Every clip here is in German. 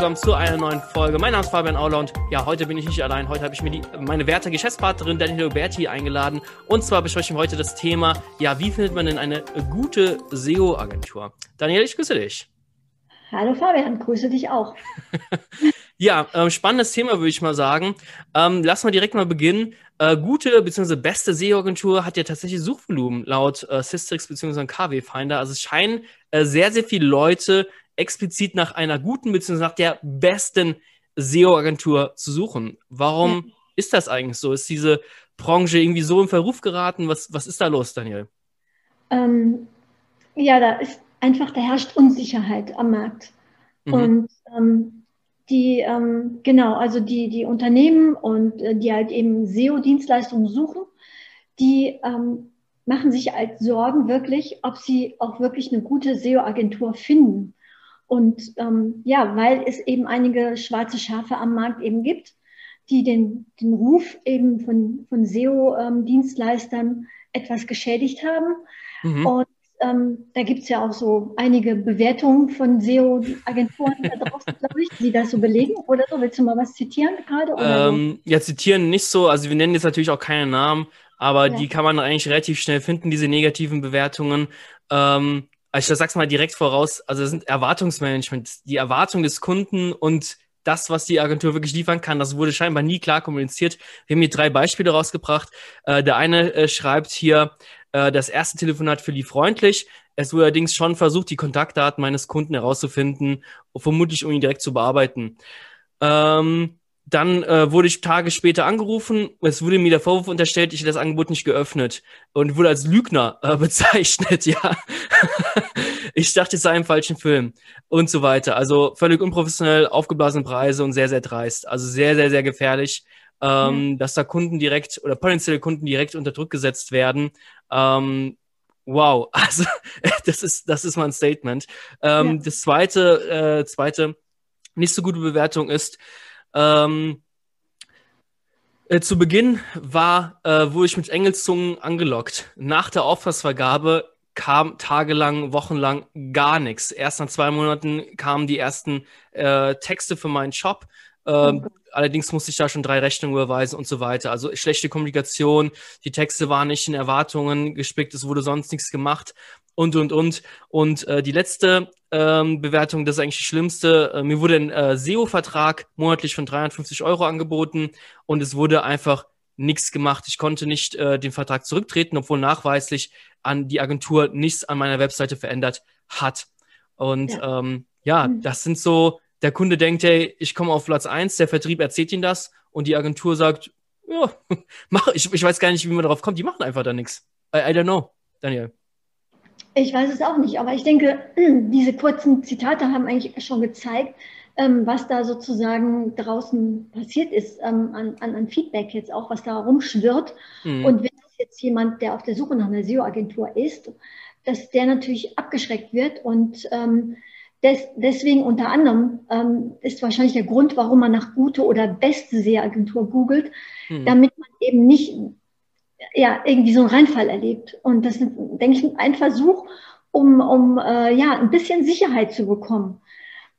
willkommen zu einer neuen Folge. Mein Name ist Fabian Auler und ja, heute bin ich nicht allein. Heute habe ich mir die, meine werte Geschäftspartnerin Daniela Berti eingeladen. Und zwar besprechen wir heute das Thema, ja, wie findet man denn eine gute SEO-Agentur? Daniela, ich grüße dich. Hallo Fabian, grüße dich auch. ja, äh, spannendes Thema würde ich mal sagen. Ähm, lass mal direkt mal beginnen. Äh, gute bzw. beste SEO-Agentur hat ja tatsächlich Suchvolumen laut äh, Systrix bzw. KW Finder. Also es scheinen äh, sehr, sehr viele Leute explizit nach einer guten bzw. nach der besten SEO-Agentur zu suchen. Warum ja. ist das eigentlich so? Ist diese Branche irgendwie so im Verruf geraten? Was, was ist da los, Daniel? Ähm, ja, da ist einfach, da herrscht Unsicherheit am Markt. Mhm. Und ähm, die, ähm, genau, also die, die Unternehmen und äh, die halt eben SEO-Dienstleistungen suchen, die ähm, machen sich halt Sorgen wirklich, ob sie auch wirklich eine gute SEO-Agentur finden. Und ähm, ja, weil es eben einige schwarze Schafe am Markt eben gibt, die den, den Ruf eben von, von SEO-Dienstleistern etwas geschädigt haben. Mhm. Und ähm, da gibt es ja auch so einige Bewertungen von SEO-Agenturen da draußen, glaube ich, die das so belegen oder so. Willst du mal was zitieren gerade? Ähm, so? Ja, zitieren nicht so. Also wir nennen jetzt natürlich auch keine Namen, aber ja. die kann man eigentlich relativ schnell finden, diese negativen Bewertungen. Ähm, also ich sag's mal direkt voraus, also das sind Erwartungsmanagement, die Erwartung des Kunden und das, was die Agentur wirklich liefern kann, das wurde scheinbar nie klar kommuniziert. Wir haben hier drei Beispiele rausgebracht. Äh, der eine äh, schreibt hier, äh, das erste Telefonat verlief freundlich. Es wurde allerdings schon versucht, die Kontaktdaten meines Kunden herauszufinden, vermutlich um ihn direkt zu bearbeiten. Ähm, dann äh, wurde ich Tage später angerufen. Es wurde mir der Vorwurf unterstellt, ich hätte das Angebot nicht geöffnet und wurde als Lügner äh, bezeichnet. Ja, ich dachte, es sei ein falschen Film und so weiter. Also völlig unprofessionell, aufgeblasene Preise und sehr, sehr dreist. Also sehr, sehr, sehr gefährlich, ähm, mhm. dass da Kunden direkt oder potenzielle Kunden direkt unter Druck gesetzt werden. Ähm, wow, also das ist das ist mal ein Statement. Ähm, ja. Das zweite, äh, zweite nicht so gute Bewertung ist ähm, äh, zu Beginn war, äh, wurde ich mit Engelszungen angelockt. Nach der Auftragsvergabe kam tagelang, wochenlang gar nichts. Erst nach zwei Monaten kamen die ersten äh, Texte für meinen Shop. Ähm, oh allerdings musste ich da schon drei Rechnungen überweisen und so weiter. Also schlechte Kommunikation, die Texte waren nicht in Erwartungen gespickt, es wurde sonst nichts gemacht und, und, und. Und äh, die letzte ähm, Bewertung, das ist eigentlich die schlimmste. Äh, mir wurde ein äh, SEO-Vertrag monatlich von 350 Euro angeboten und es wurde einfach nichts gemacht. Ich konnte nicht äh, den Vertrag zurücktreten, obwohl nachweislich an die Agentur nichts an meiner Webseite verändert hat. Und ja, ähm, ja mhm. das sind so, der Kunde denkt, hey, ich komme auf Platz eins, der Vertrieb erzählt ihm das und die Agentur sagt, ja, mach, ich, ich weiß gar nicht, wie man darauf kommt, die machen einfach da nichts. I, I don't know, Daniel. Ich weiß es auch nicht, aber ich denke, diese kurzen Zitate haben eigentlich schon gezeigt, ähm, was da sozusagen draußen passiert ist ähm, an, an, an, Feedback jetzt auch, was da rumschwirrt. Mhm. Und wenn das jetzt jemand, der auf der Suche nach einer SEO-Agentur ist, dass der natürlich abgeschreckt wird und ähm, des, deswegen unter anderem ähm, ist wahrscheinlich der Grund, warum man nach gute oder beste SEO-Agentur googelt, mhm. damit man eben nicht ja, irgendwie so einen Reinfall erlebt. Und das ist, denke ich, ein Versuch, um, um äh, ja, ein bisschen Sicherheit zu bekommen.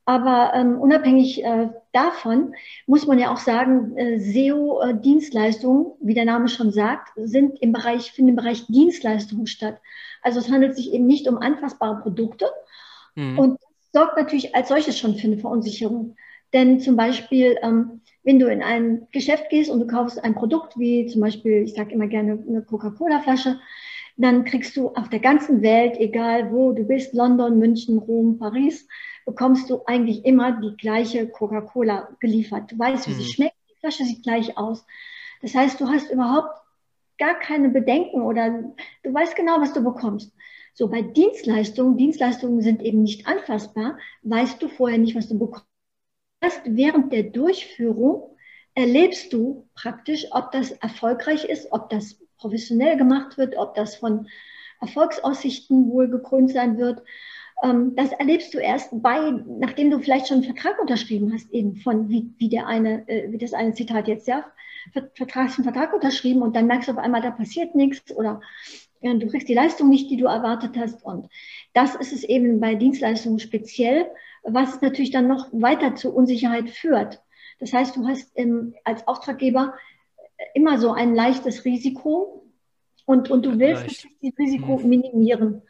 Aber ähm, unabhängig äh, davon muss man ja auch sagen, äh, SEO-Dienstleistungen, wie der Name schon sagt, sind im Bereich, finden im Bereich Dienstleistungen statt. Also es handelt sich eben nicht um anfassbare Produkte. Mhm. Und sorgt natürlich als solches schon für eine Verunsicherung. Denn zum Beispiel, ähm, wenn du in ein Geschäft gehst und du kaufst ein Produkt, wie zum Beispiel, ich sage immer gerne eine Coca-Cola-Flasche, dann kriegst du auf der ganzen Welt, egal wo du bist, London, München, Rom, Paris, bekommst du eigentlich immer die gleiche Coca-Cola geliefert. Du weißt, wie mhm. sie schmeckt, die Flasche sieht gleich aus. Das heißt, du hast überhaupt gar keine Bedenken oder du weißt genau, was du bekommst. So bei Dienstleistungen, Dienstleistungen sind eben nicht anfassbar, weißt du vorher nicht, was du bekommst erst während der Durchführung erlebst du praktisch, ob das erfolgreich ist, ob das professionell gemacht wird, ob das von Erfolgsaussichten wohl gekrönt sein wird. Ähm, das erlebst du erst bei, nachdem du vielleicht schon einen Vertrag unterschrieben hast, eben von, wie, wie der eine, äh, wie das eine Zitat jetzt, ja, Vertrag, Vertrag unterschrieben und dann merkst du auf einmal, da passiert nichts oder du kriegst die Leistung nicht, die du erwartet hast. Und das ist es eben bei Dienstleistungen speziell, was natürlich dann noch weiter zur Unsicherheit führt. Das heißt, du hast im, als Auftraggeber immer so ein leichtes Risiko und, und du willst Leicht. dieses Risiko hm. minimieren.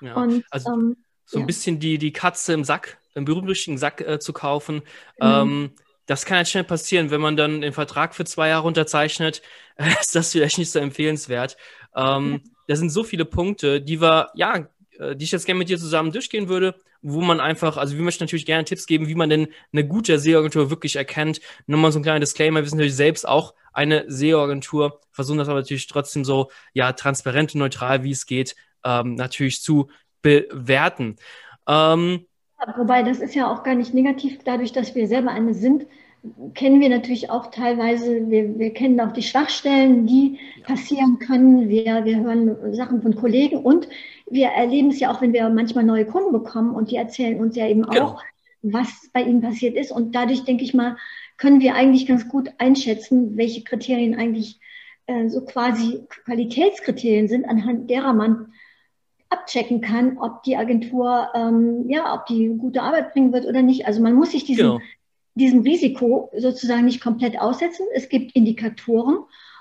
Ja. Und, also ähm, so ein ja. bisschen die, die Katze im Sack, im berühmten Sack äh, zu kaufen. Mhm. Ähm, das kann halt schnell passieren, wenn man dann den Vertrag für zwei Jahre unterzeichnet, ist das vielleicht nicht so empfehlenswert. Ähm, da sind so viele Punkte, die wir, ja, äh, die ich jetzt gerne mit dir zusammen durchgehen würde, wo man einfach, also wir möchten natürlich gerne Tipps geben, wie man denn eine gute SEO-Agentur wirklich erkennt. Nochmal so ein kleiner Disclaimer, wir sind natürlich selbst auch eine SEO-Agentur, versuchen das aber natürlich trotzdem so, ja, transparent und neutral, wie es geht, ähm, natürlich zu bewerten. Ähm, Wobei, das ist ja auch gar nicht negativ, dadurch, dass wir selber eine sind, kennen wir natürlich auch teilweise, wir, wir kennen auch die Schwachstellen, die passieren können. Wir, wir hören Sachen von Kollegen und wir erleben es ja auch, wenn wir manchmal neue Kunden bekommen und die erzählen uns ja eben genau. auch, was bei ihnen passiert ist. Und dadurch, denke ich mal, können wir eigentlich ganz gut einschätzen, welche Kriterien eigentlich äh, so quasi Qualitätskriterien sind, anhand derer man abchecken kann, ob die Agentur, ähm, ja, ob die gute Arbeit bringen wird oder nicht. Also man muss sich diesen, genau diesem Risiko sozusagen nicht komplett aussetzen. Es gibt Indikatoren.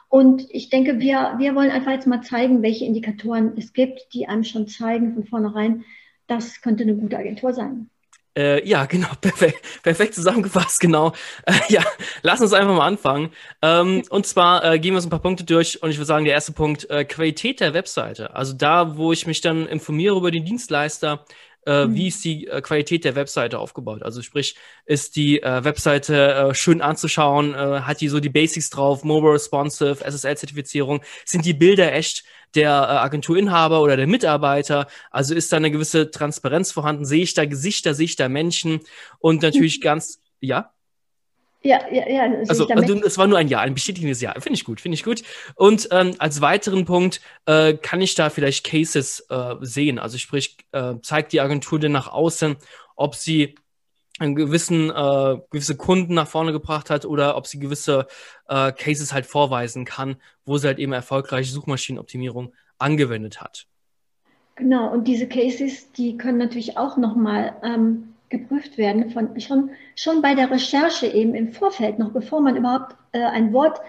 Und ich denke, wir, wir wollen einfach jetzt mal zeigen, welche Indikatoren es gibt, die einem schon zeigen von vornherein, das könnte eine gute Agentur sein. Äh, ja, genau, perfekt, perfekt zusammengefasst, genau. Äh, ja, lass uns einfach mal anfangen. Ähm, und zwar äh, gehen wir so ein paar Punkte durch und ich würde sagen, der erste Punkt, äh, Qualität der Webseite. Also da, wo ich mich dann informiere über den Dienstleister, äh, mhm. wie ist die äh, Qualität der Webseite aufgebaut. Also sprich, ist die äh, Webseite äh, schön anzuschauen, hat die so die Basics drauf, Mobile Responsive, SSL-Zertifizierung, sind die Bilder echt der Agenturinhaber oder der Mitarbeiter? Also ist da eine gewisse Transparenz vorhanden? Sehe ich da Gesichter, sehe ich da Menschen? Und natürlich mhm. ganz, ja? Ja, ja, ja. Also, also es war nur ein Ja, ein bestätigendes Ja. Finde ich gut, finde ich gut. Und ähm, als weiteren Punkt äh, kann ich da vielleicht Cases äh, sehen. Also sprich, äh, zeigt die Agentur denn nach außen, ob sie einen gewissen, äh, gewisse Kunden nach vorne gebracht hat oder ob sie gewisse äh, Cases halt vorweisen kann, wo sie halt eben erfolgreiche Suchmaschinenoptimierung angewendet hat. Genau, und diese Cases, die können natürlich auch nochmal ähm, geprüft werden, von, schon, schon bei der Recherche eben im Vorfeld, noch bevor man überhaupt äh, ein Wort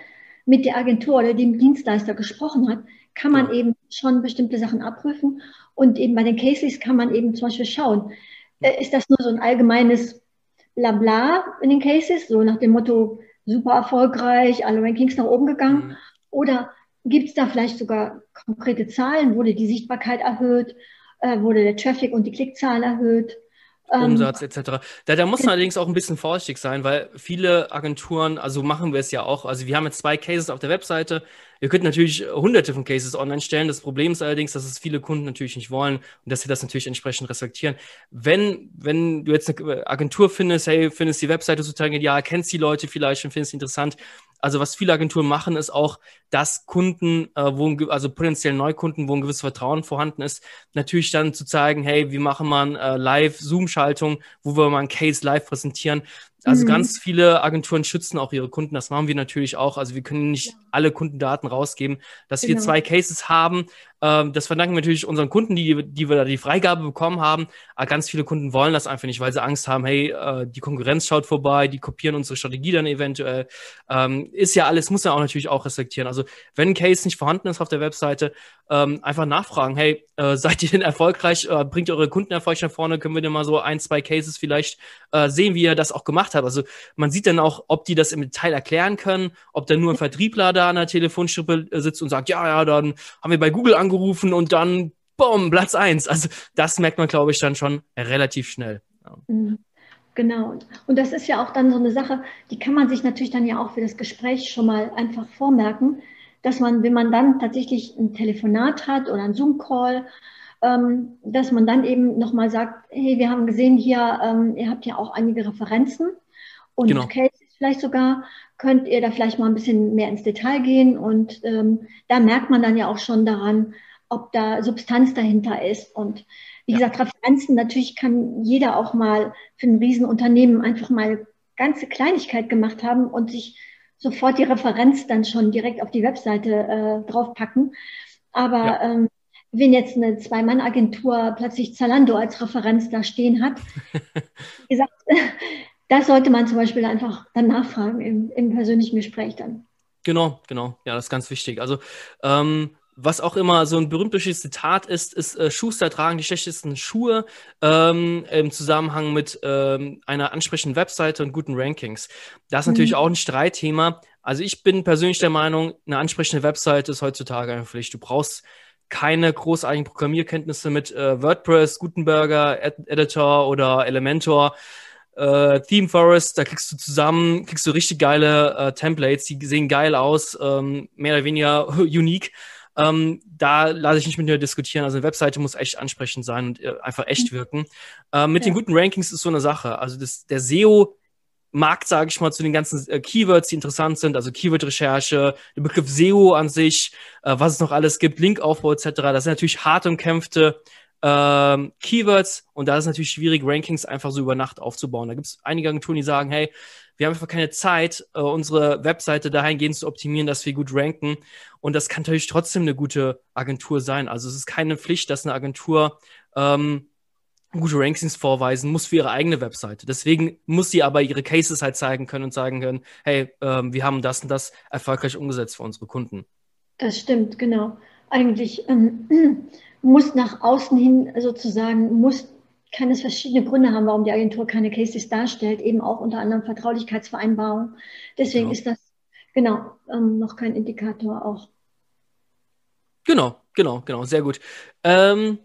mit der Agentur oder dem Dienstleister gesprochen hat, kann man eben schon bestimmte Sachen abprüfen. Und eben bei den Cases kann man eben zum Beispiel schauen, äh, ist das nur so ein allgemeines Blabla in den Cases, so nach dem Motto, super erfolgreich, alle Rankings nach oben gegangen? Mhm. Oder gibt es da vielleicht sogar konkrete Zahlen? Wurde die Sichtbarkeit erhöht? Äh, wurde der Traffic und die Klickzahlen erhöht? Ähm, Umsatz etc. Da, da muss man allerdings auch ein bisschen vorsichtig sein, weil viele Agenturen, also machen wir es ja auch, also wir haben jetzt zwei Cases auf der Webseite, Ihr könnt natürlich hunderte von Cases online stellen. Das Problem ist allerdings, dass es viele Kunden natürlich nicht wollen und dass sie das natürlich entsprechend respektieren. Wenn, wenn du jetzt eine Agentur findest, hey, findest die Webseite sozusagen ja, kennst die Leute vielleicht und findest interessant. Also was viele Agenturen machen, ist auch, dass Kunden, äh, wo ein, also potenziell Neukunden, wo ein gewisses Vertrauen vorhanden ist, natürlich dann zu zeigen, hey, wir machen mal äh, Live-Zoom-Schaltung, wo wir mal ein Case live präsentieren. Also mhm. ganz viele Agenturen schützen auch ihre Kunden. Das machen wir natürlich auch. Also wir können nicht ja. alle Kundendaten rausgeben. Dass genau. wir zwei Cases haben, ähm, das verdanken wir natürlich unseren Kunden, die, die wir da die Freigabe bekommen haben. Aber ganz viele Kunden wollen das einfach nicht, weil sie Angst haben, hey, äh, die Konkurrenz schaut vorbei, die kopieren unsere Strategie dann eventuell. Ähm, ist ja alles, muss ja auch natürlich auch respektieren. Also wenn ein Case nicht vorhanden ist auf der Webseite, ähm, einfach nachfragen, hey, äh, seid ihr denn erfolgreich, äh, bringt ihr eure Kunden erfolgreich nach vorne, können wir denn mal so ein, zwei Cases vielleicht äh, sehen, wie ihr das auch gemacht habt. Also man sieht dann auch, ob die das im Detail erklären können, ob da nur ein Vertriebler da an der Telefonstrippe äh, sitzt und sagt, ja, ja, dann haben wir bei Google angerufen, angerufen und dann, boom, Platz eins. Also das merkt man, glaube ich, dann schon relativ schnell. Ja. Mhm. Genau. Und das ist ja auch dann so eine Sache, die kann man sich natürlich dann ja auch für das Gespräch schon mal einfach vormerken, dass man, wenn man dann tatsächlich ein Telefonat hat oder ein Zoom-Call, ähm, dass man dann eben nochmal sagt, hey, wir haben gesehen hier, ähm, ihr habt ja auch einige Referenzen und genau. Cases vielleicht sogar, könnt ihr da vielleicht mal ein bisschen mehr ins Detail gehen und ähm, da merkt man dann ja auch schon daran, ob da Substanz dahinter ist. Und wie ja. gesagt, Referenzen, natürlich kann jeder auch mal für ein Riesenunternehmen einfach mal ganze Kleinigkeit gemacht haben und sich sofort die Referenz dann schon direkt auf die Webseite äh, draufpacken. Aber ja. ähm, wenn jetzt eine Zwei-Mann-Agentur plötzlich Zalando als Referenz da stehen hat, wie gesagt, das sollte man zum Beispiel einfach dann nachfragen im, im persönlichen Gespräch dann. Genau, genau. Ja, das ist ganz wichtig. Also, ähm, was auch immer so ein berühmtes Zitat ist, ist, äh, Schuster tragen die schlechtesten Schuhe ähm, im Zusammenhang mit ähm, einer ansprechenden Webseite und guten Rankings. Das ist mhm. natürlich auch ein Streitthema. Also ich bin persönlich der Meinung, eine ansprechende Webseite ist heutzutage eine Pflicht. Du brauchst keine großartigen Programmierkenntnisse mit äh, WordPress, Gutenberger, Ed Editor oder Elementor. Äh, Theme Forest, da kriegst du zusammen, kriegst du richtig geile äh, Templates, die sehen geil aus, ähm, mehr oder weniger unique. Ähm, da lasse ich nicht mit dir diskutieren. Also eine Webseite muss echt ansprechend sein und äh, einfach echt mhm. wirken. Äh, mit ja. den guten Rankings ist so eine Sache. Also das, der SEO Markt, sage ich mal, zu den ganzen äh, Keywords, die interessant sind, also Keyword-Recherche, der Begriff SEO an sich, äh, was es noch alles gibt, Linkaufbau etc. Das sind natürlich hart umkämpfte ähm, Keywords und da ist es natürlich schwierig, Rankings einfach so über Nacht aufzubauen. Da gibt es einige Agenturen, die sagen, hey, wir haben einfach keine Zeit, äh, unsere Webseite dahingehend zu optimieren, dass wir gut ranken. Und das kann natürlich trotzdem eine gute Agentur sein. Also es ist keine Pflicht, dass eine Agentur ähm, gute Rankings vorweisen muss für ihre eigene Webseite. Deswegen muss sie aber ihre Cases halt zeigen können und sagen können, hey, ähm, wir haben das und das erfolgreich umgesetzt für unsere Kunden. Das stimmt, genau. Eigentlich ähm, muss nach außen hin sozusagen, muss, kann es verschiedene Gründe haben, warum die Agentur keine Cases darstellt, eben auch unter anderem Vertraulichkeitsvereinbarung. Deswegen genau. ist das genau ähm, noch kein Indikator auch. Genau, genau, genau, sehr gut. Ähm,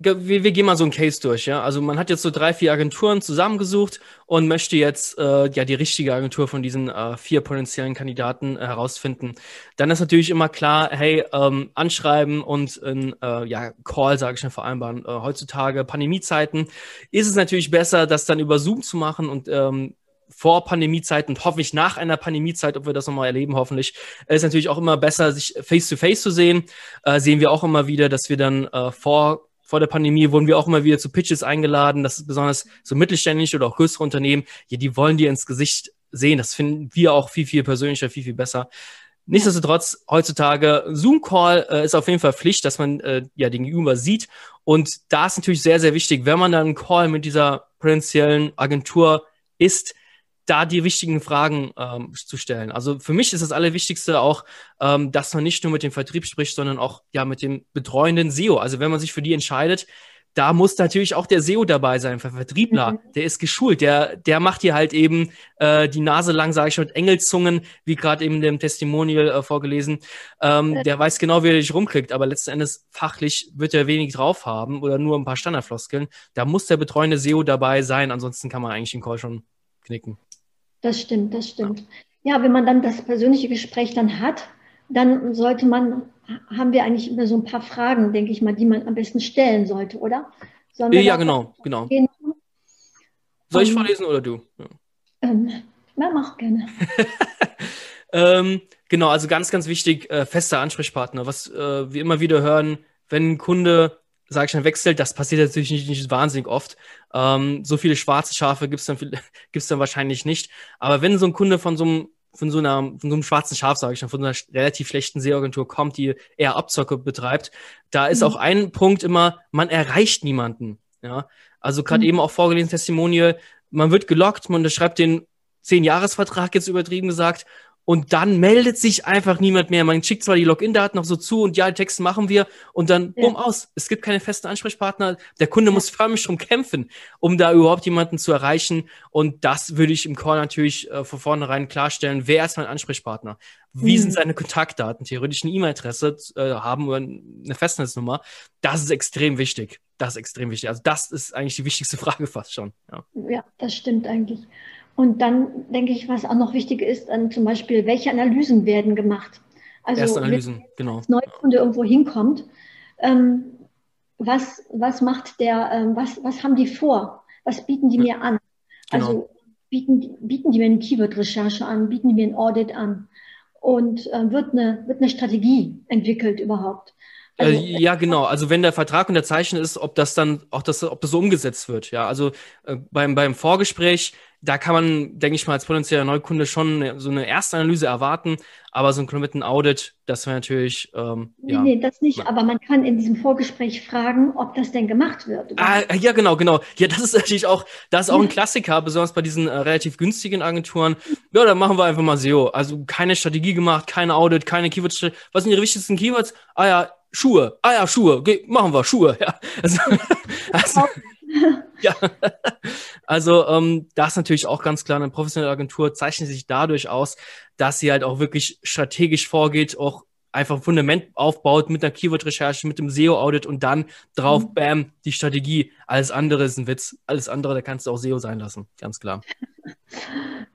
wir, wir gehen mal so einen Case durch, ja. Also man hat jetzt so drei, vier Agenturen zusammengesucht und möchte jetzt äh, ja die richtige Agentur von diesen äh, vier potenziellen Kandidaten äh, herausfinden. Dann ist natürlich immer klar, hey, ähm, anschreiben und ein äh, ja, Call, sage ich mal, vereinbaren. Äh, heutzutage Pandemiezeiten ist es natürlich besser, das dann über Zoom zu machen und ähm, vor Pandemiezeiten und hoffentlich nach einer Pandemiezeit, ob wir das nochmal erleben, hoffentlich, ist natürlich auch immer besser, sich face-to-face -face zu sehen. Äh, sehen wir auch immer wieder, dass wir dann äh, vor vor der Pandemie wurden wir auch immer wieder zu Pitches eingeladen. Das ist besonders so mittelständische oder auch größere Unternehmen. Ja, die wollen dir ins Gesicht sehen. Das finden wir auch viel, viel persönlicher, viel, viel besser. Nichtsdestotrotz, heutzutage, Zoom-Call äh, ist auf jeden Fall Pflicht, dass man äh, ja den Gegenüber sieht. Und da ist natürlich sehr, sehr wichtig, wenn man dann einen Call mit dieser potenziellen Agentur ist, da die wichtigen Fragen ähm, zu stellen. Also für mich ist das Allerwichtigste auch, ähm, dass man nicht nur mit dem Vertrieb spricht, sondern auch ja mit dem betreuenden SEO. Also wenn man sich für die entscheidet, da muss natürlich auch der SEO dabei sein, der Vertriebler, mhm. der ist geschult, der, der macht hier halt eben äh, die Nase lang, sage ich schon, mit Engelzungen, wie gerade eben dem Testimonial äh, vorgelesen. Ähm, der weiß genau, wie er dich rumkriegt, aber letzten Endes fachlich wird er wenig drauf haben oder nur ein paar Standardfloskeln. Da muss der betreuende SEO dabei sein, ansonsten kann man eigentlich den Call schon knicken. Das stimmt, das stimmt. Ja, wenn man dann das persönliche Gespräch dann hat, dann sollte man, haben wir eigentlich immer so ein paar Fragen, denke ich mal, die man am besten stellen sollte, oder? ja, genau, genau. Gehen? Soll ich um, vorlesen oder du? Ja, ähm, ja mach gerne. ähm, genau, also ganz, ganz wichtig, äh, fester Ansprechpartner. Was äh, wir immer wieder hören, wenn ein Kunde sage ich dann, wechselt. Das passiert natürlich nicht, nicht wahnsinnig oft. Ähm, so viele schwarze Schafe gibt's dann, gibt's dann wahrscheinlich nicht. Aber wenn so ein Kunde von so einem von so, einer, von so einem schwarzen Schaf, sage ich dann, von so einer relativ schlechten Seeagentur kommt, die eher Abzocke betreibt, da ist mhm. auch ein Punkt immer, man erreicht niemanden. Ja, also gerade mhm. eben auch vorgelesen Testimonial, man wird gelockt, man schreibt den zehn Jahresvertrag jetzt übertrieben gesagt und dann meldet sich einfach niemand mehr. Man schickt zwar die Login-Daten noch so zu und ja, die Texte machen wir und dann ja. bumm aus. Es gibt keine festen Ansprechpartner. Der Kunde ja. muss förmlich drum kämpfen, um da überhaupt jemanden zu erreichen. Und das würde ich im Call natürlich äh, von vornherein klarstellen. Wer ist mein Ansprechpartner? Wie mhm. sind seine Kontaktdaten? Theoretisch eine E-Mail-Adresse äh, haben oder eine Festnetznummer. Das ist extrem wichtig. Das ist extrem wichtig. Also das ist eigentlich die wichtigste Frage fast schon. Ja, ja das stimmt eigentlich. Und dann denke ich, was auch noch wichtig ist, dann zum Beispiel, welche Analysen werden gemacht. Also Erste Analysen, wenn genau. Als Neukunde irgendwo hinkommt, ähm, was, was macht der, ähm, was, was haben die vor? Was bieten die mir an? Genau. Also bieten, bieten die mir eine Keyword-Recherche an, bieten die mir ein Audit an und äh, wird, eine, wird eine Strategie entwickelt überhaupt? Also, äh, ja, genau. Also wenn der Vertrag unterzeichnet ist, ob das dann auch das, ob das so umgesetzt wird. Ja, also äh, beim, beim Vorgespräch da kann man, denke ich mal, als potenzieller Neukunde schon so eine Erstanalyse erwarten, aber so ein kompletten Audit, das wäre natürlich. Ähm, nee, ja. nee, das nicht, aber man kann in diesem Vorgespräch fragen, ob das denn gemacht wird. Ah, ja, genau, genau. Ja, das ist natürlich auch, das ist auch ein Klassiker, besonders bei diesen äh, relativ günstigen Agenturen. Ja, dann machen wir einfach mal SEO. Also keine Strategie gemacht, kein Audit, keine Keywords. Was sind Ihre wichtigsten Keywords? Ah ja, Schuhe. Ah ja, Schuhe. Okay, machen wir Schuhe. Ja. Also, also, ja. Also ähm, das natürlich auch ganz klar. Eine professionelle Agentur zeichnet sich dadurch aus, dass sie halt auch wirklich strategisch vorgeht, auch einfach ein Fundament aufbaut mit einer Keyword-Recherche, mit dem SEO-Audit und dann drauf, mhm. bam, die Strategie. Alles andere ist ein Witz. Alles andere, da kannst du auch SEO sein lassen, ganz klar.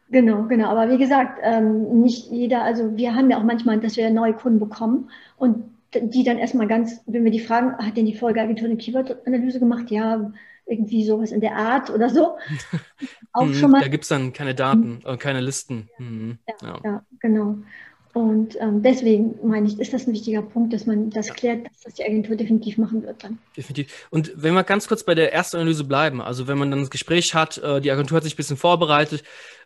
Genau, genau. Aber wie gesagt, ähm, nicht jeder, also wir haben ja auch manchmal, dass wir neue Kunden bekommen und die dann erstmal ganz, wenn wir die fragen, hat denn die Folgeagentur eine Keyword-Analyse gemacht? Ja, irgendwie sowas in der Art oder so. Auch mhm, schon mal. Da gibt es dann keine Daten, äh, keine Listen. Mhm. Ja, ja. ja, genau. Und ähm, deswegen meine ich, ist das ein wichtiger Punkt, dass man das klärt, dass das die Agentur definitiv machen wird dann. Definitiv. Und wenn wir ganz kurz bei der ersten Analyse bleiben, also wenn man dann das Gespräch hat, äh, die Agentur hat sich ein bisschen vorbereitet,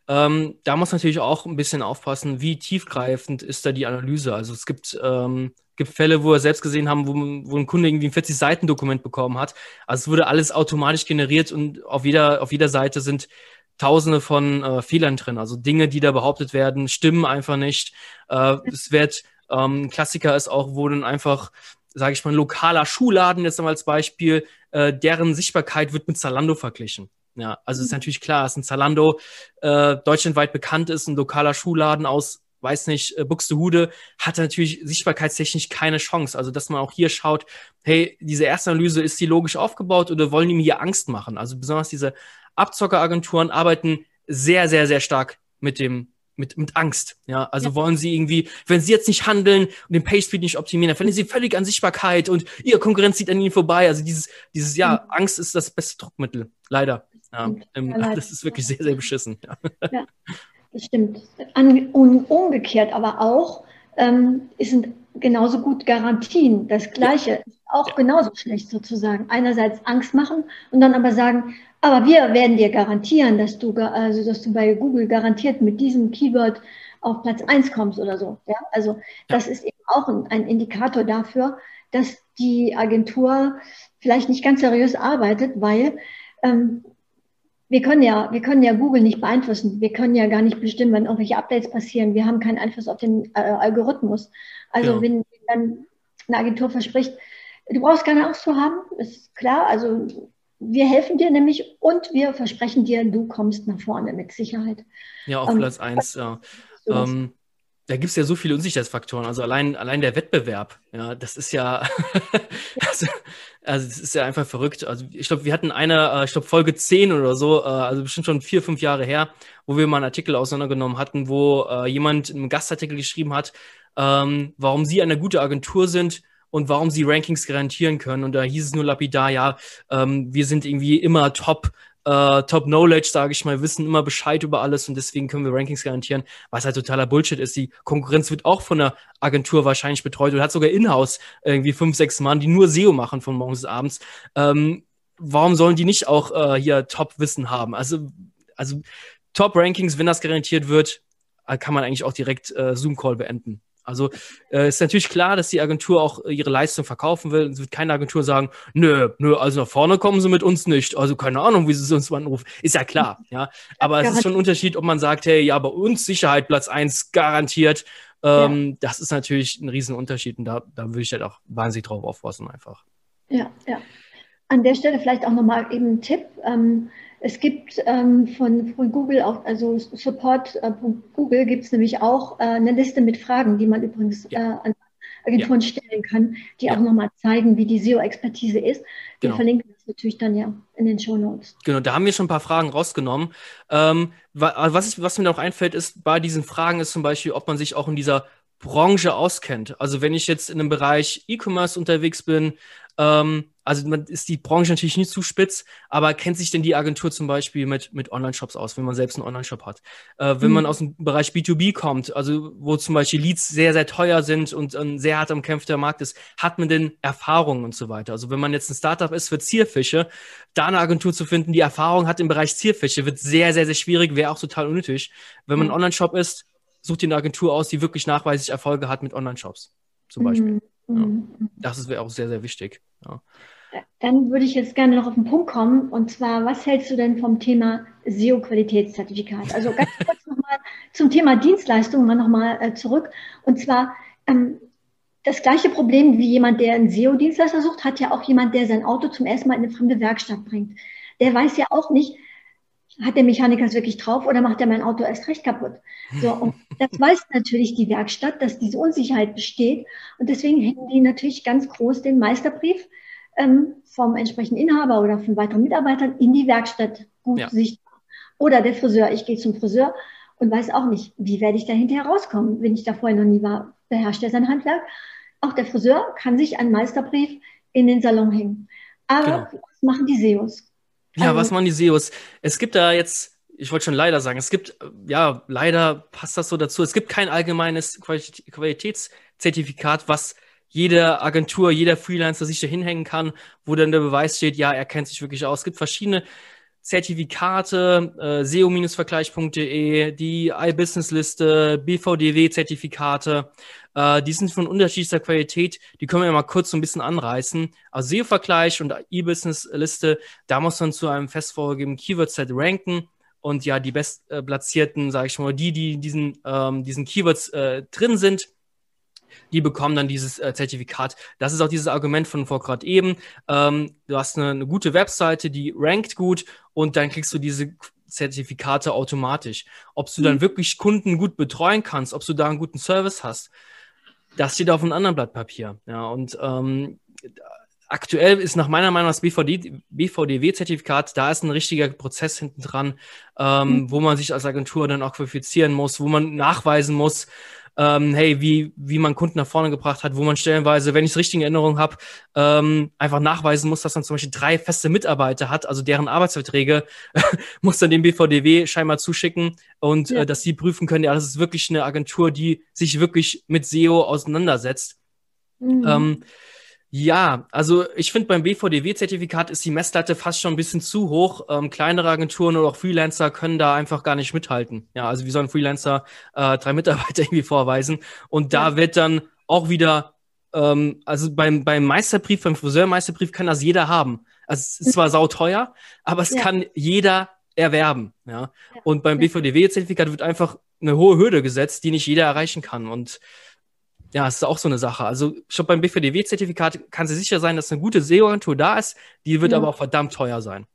ähm, da muss natürlich auch ein bisschen aufpassen, wie tiefgreifend ist da die Analyse. Also es gibt ähm, gibt Fälle, wo wir selbst gesehen haben, wo, wo ein Kunde irgendwie ein 40-Seiten-Dokument bekommen hat. Also es wurde alles automatisch generiert und auf jeder, auf jeder Seite sind tausende von äh, Fehlern drin. Also Dinge, die da behauptet werden, stimmen einfach nicht. Äh, es wird, ähm, Klassiker ist auch, wo dann einfach, sage ich mal, lokaler Schuhladen jetzt einmal als Beispiel, äh, deren Sichtbarkeit wird mit Zalando verglichen. Ja, also ist mhm. natürlich klar, dass ein Zalando äh, deutschlandweit bekannt ist, ein lokaler Schuhladen aus weiß nicht, äh, Buxtehude hat natürlich sichtbarkeitstechnisch keine Chance. Also, dass man auch hier schaut, hey, diese erste Analyse, ist die logisch aufgebaut oder wollen die mir hier Angst machen? Also, besonders diese Abzockeragenturen arbeiten sehr, sehr, sehr stark mit dem mit, mit Angst. Ja, also ja. wollen sie irgendwie, wenn sie jetzt nicht handeln und den Page Speed nicht optimieren, dann verlieren sie völlig an Sichtbarkeit und ihre Konkurrenz zieht an ihnen vorbei. Also dieses, dieses, ja, mhm. Angst ist das beste Druckmittel. Leider. Ja, ähm, ja. Das ist wirklich sehr, sehr beschissen. Ja. ja. Das stimmt. An, un, umgekehrt aber auch ähm, sind genauso gut Garantien. Das Gleiche ist auch genauso schlecht sozusagen. Einerseits Angst machen und dann aber sagen, aber wir werden dir garantieren, dass du, also, dass du bei Google garantiert mit diesem Keyword auf Platz 1 kommst oder so. Ja? Also das ist eben auch ein, ein Indikator dafür, dass die Agentur vielleicht nicht ganz seriös arbeitet, weil ähm, wir können ja, wir können ja Google nicht beeinflussen. Wir können ja gar nicht bestimmen, wann irgendwelche Updates passieren. Wir haben keinen Einfluss auf den äh, Algorithmus. Also ja. wenn dann eine Agentur verspricht, du brauchst keine Angst zu haben, ist klar. Also wir helfen dir nämlich und wir versprechen dir, du kommst nach vorne mit Sicherheit. Ja, auf ähm, Platz 1, ja. Ähm, da gibt es ja so viele Unsicherheitsfaktoren. Also allein, allein der Wettbewerb, ja, das ist ja, also, also das ist ja einfach verrückt. Also ich glaube, wir hatten eine, äh, ich glaube Folge 10 oder so, äh, also bestimmt schon vier, fünf Jahre her, wo wir mal einen Artikel auseinandergenommen hatten, wo äh, jemand einen Gastartikel geschrieben hat, ähm, warum sie eine gute Agentur sind und warum sie Rankings garantieren können. Und da hieß es nur lapidar, ja, ähm, wir sind irgendwie immer top äh, Top Knowledge, sage ich mal, wissen immer Bescheid über alles und deswegen können wir Rankings garantieren, was halt totaler Bullshit ist. Die Konkurrenz wird auch von der Agentur wahrscheinlich betreut und hat sogar in-house irgendwie fünf, sechs Mann, die nur SEO machen von morgens bis abends. Ähm, warum sollen die nicht auch äh, hier Top-Wissen haben? Also, also Top-Rankings, wenn das garantiert wird, äh, kann man eigentlich auch direkt äh, Zoom-Call beenden. Also äh, ist natürlich klar, dass die Agentur auch ihre Leistung verkaufen will. Es wird keine Agentur sagen, nö, nö, also nach vorne kommen sie mit uns nicht. Also keine Ahnung, wie sie uns anrufen. Ist ja klar, ja. Aber es ist schon ein Unterschied, ob man sagt, hey, ja, bei uns Sicherheit Platz eins garantiert. Ähm, ja. Das ist natürlich ein Riesenunterschied und da, da würde ich halt auch wahnsinnig drauf aufpassen einfach. Ja, ja. An der Stelle vielleicht auch nochmal eben ein Tipp. Ähm, es gibt ähm, von, von Google auch, also support.google äh, gibt es nämlich auch äh, eine Liste mit Fragen, die man übrigens ja. äh, an Agenturen ja. stellen kann, die ja. auch nochmal zeigen, wie die SEO-Expertise ist. Wir genau. verlinken das natürlich dann ja in den Show Notes. Genau, da haben wir schon ein paar Fragen rausgenommen. Ähm, was, ich, was mir noch einfällt, ist bei diesen Fragen ist zum Beispiel, ob man sich auch in dieser Branche auskennt. Also wenn ich jetzt in einem Bereich E-Commerce unterwegs bin, ähm, also man ist die Branche natürlich nicht zu spitz, aber kennt sich denn die Agentur zum Beispiel mit, mit Online-Shops aus, wenn man selbst einen Online-Shop hat? Äh, wenn mhm. man aus dem Bereich B2B kommt, also wo zum Beispiel Leads sehr, sehr teuer sind und ein sehr hart umkämpfter Markt ist, hat man denn Erfahrungen und so weiter? Also wenn man jetzt ein Startup ist für Zierfische, da eine Agentur zu finden, die Erfahrung hat im Bereich Zierfische, wird sehr, sehr, sehr schwierig, wäre auch total unnötig. Wenn man mhm. ein Online-Shop ist, sucht ihr eine Agentur aus, die wirklich nachweislich Erfolge hat mit Online-Shops, zum Beispiel. Mhm. Ja. Mhm. Das wäre auch sehr, sehr wichtig. Ja. Dann würde ich jetzt gerne noch auf den Punkt kommen. Und zwar, was hältst du denn vom Thema SEO-Qualitätszertifikat? Also ganz kurz nochmal zum Thema Dienstleistungen mal nochmal äh, zurück. Und zwar, ähm, das gleiche Problem wie jemand, der einen SEO-Dienstleister sucht, hat ja auch jemand, der sein Auto zum ersten Mal in eine fremde Werkstatt bringt. Der weiß ja auch nicht, hat der Mechaniker es wirklich drauf oder macht er mein Auto erst recht kaputt? So, und das weiß natürlich die Werkstatt, dass diese Unsicherheit besteht. Und deswegen hängen die natürlich ganz groß den Meisterbrief ähm, vom entsprechenden Inhaber oder von weiteren Mitarbeitern in die Werkstatt gut ja. sichtbar. Oder der Friseur, ich gehe zum Friseur und weiß auch nicht, wie werde ich da hinterher rauskommen, wenn ich da vorher noch nie war, beherrscht er sein Handwerk. Auch der Friseur kann sich einen Meisterbrief in den Salon hängen. Aber genau. was machen die SEOs? Ja, also, was machen die SEOs? Es gibt da jetzt ich wollte schon leider sagen, es gibt, ja, leider passt das so dazu, es gibt kein allgemeines Qualitätszertifikat, was jede Agentur, jeder Freelancer sich da hinhängen kann, wo dann der Beweis steht, ja, er kennt sich wirklich aus. Es gibt verschiedene Zertifikate, äh, SEO-vergleich.de, die iBusiness-Liste, BVDW-Zertifikate, äh, die sind von unterschiedlicher Qualität, die können wir mal kurz so ein bisschen anreißen. Also SEO-Vergleich und iBusiness-Liste, da muss man zu einem fest vorgegebenen Keyword-Set ranken und ja, die bestplatzierten, sage ich mal, die, die diesen, ähm, diesen Keywords äh, drin sind, die bekommen dann dieses äh, Zertifikat. Das ist auch dieses Argument von vor gerade eben. Ähm, du hast eine, eine, gute Webseite, die rankt gut und dann kriegst du diese Zertifikate automatisch. Ob du dann mhm. wirklich Kunden gut betreuen kannst, ob du da einen guten Service hast, das steht auf einem anderen Blatt Papier. Ja, und ähm, aktuell ist nach meiner Meinung das BVD, BVDW-Zertifikat, da ist ein richtiger Prozess hinten dran, ähm, mhm. wo man sich als Agentur dann auch qualifizieren muss, wo man nachweisen muss, ähm, hey, wie, wie man Kunden nach vorne gebracht hat, wo man stellenweise, wenn ich es richtig in Erinnerung habe, ähm, einfach nachweisen muss, dass man zum Beispiel drei feste Mitarbeiter hat, also deren Arbeitsverträge muss dann dem BVDW scheinbar zuschicken und ja. äh, dass sie prüfen können, ja, das ist wirklich eine Agentur, die sich wirklich mit SEO auseinandersetzt. Mhm. Ähm, ja, also ich finde beim BVDW-Zertifikat ist die Messlatte fast schon ein bisschen zu hoch. Ähm, kleinere Agenturen oder auch Freelancer können da einfach gar nicht mithalten. Ja, also wie soll ein Freelancer äh, drei Mitarbeiter irgendwie vorweisen? Und da ja. wird dann auch wieder, ähm, also beim, beim Meisterbrief, beim Friseurmeisterbrief kann das jeder haben. Also es ist zwar sauteuer, aber es ja. kann jeder erwerben. Ja. ja. Und beim BVDW-Zertifikat wird einfach eine hohe Hürde gesetzt, die nicht jeder erreichen kann. Und ja, es ist auch so eine Sache. Also schon beim BVDW-Zertifikat kann sie sicher sein, dass eine gute SEO-Agentur da ist. Die wird ja. aber auch verdammt teuer sein.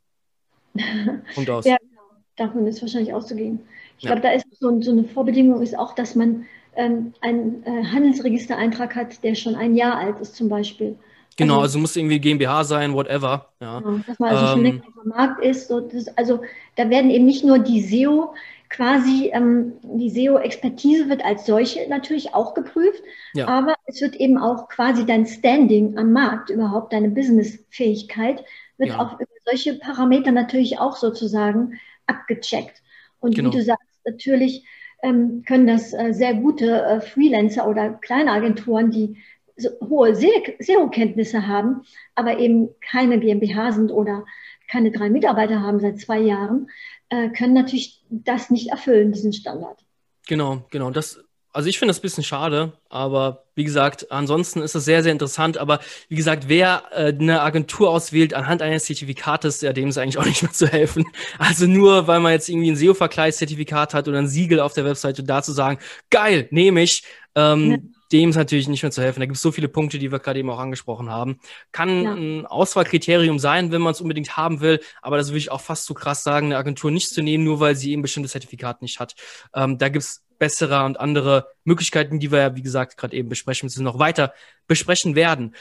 Und aus. ja, genau. Davon ist wahrscheinlich auszugehen. Ich ja. glaube, da ist so, so, eine Vorbedingung ist auch, dass man ähm, einen äh, Handelsregistereintrag hat, der schon ein Jahr alt ist, zum Beispiel. Genau, also, also muss irgendwie GmbH sein, whatever. Ja. Genau, dass man also ähm, schon länger auf dem Markt ist. So, das, also da werden eben nicht nur die SEO quasi ähm, die SEO-Expertise wird als solche natürlich auch geprüft, ja. aber es wird eben auch quasi dein Standing am Markt, überhaupt deine Businessfähigkeit, wird ja. auch über solche Parameter natürlich auch sozusagen abgecheckt. Und genau. wie du sagst, natürlich ähm, können das äh, sehr gute äh, Freelancer oder kleine Agenturen, die so hohe SEO-Kenntnisse haben, aber eben keine GmbH sind oder keine drei Mitarbeiter haben seit zwei Jahren, äh, können natürlich das nicht erfüllen, diesen Standard. Genau, genau. Das, also ich finde das ein bisschen schade, aber wie gesagt, ansonsten ist es sehr, sehr interessant. Aber wie gesagt, wer äh, eine Agentur auswählt anhand eines Zertifikates, ja, dem ist eigentlich auch nicht mehr zu helfen. Also nur, weil man jetzt irgendwie ein SEO-Vergleichszertifikat hat oder ein Siegel auf der Webseite, da zu sagen, geil, nehme ich. Ähm, ja dem ist natürlich nicht mehr zu helfen. Da gibt es so viele Punkte, die wir gerade eben auch angesprochen haben. Kann ja. ein Auswahlkriterium sein, wenn man es unbedingt haben will, aber das würde ich auch fast zu so krass sagen, eine Agentur nicht zu nehmen, nur weil sie eben bestimmte Zertifikat nicht hat. Ähm, da gibt es bessere und andere Möglichkeiten, die wir ja, wie gesagt, gerade eben besprechen, müssen noch weiter besprechen werden.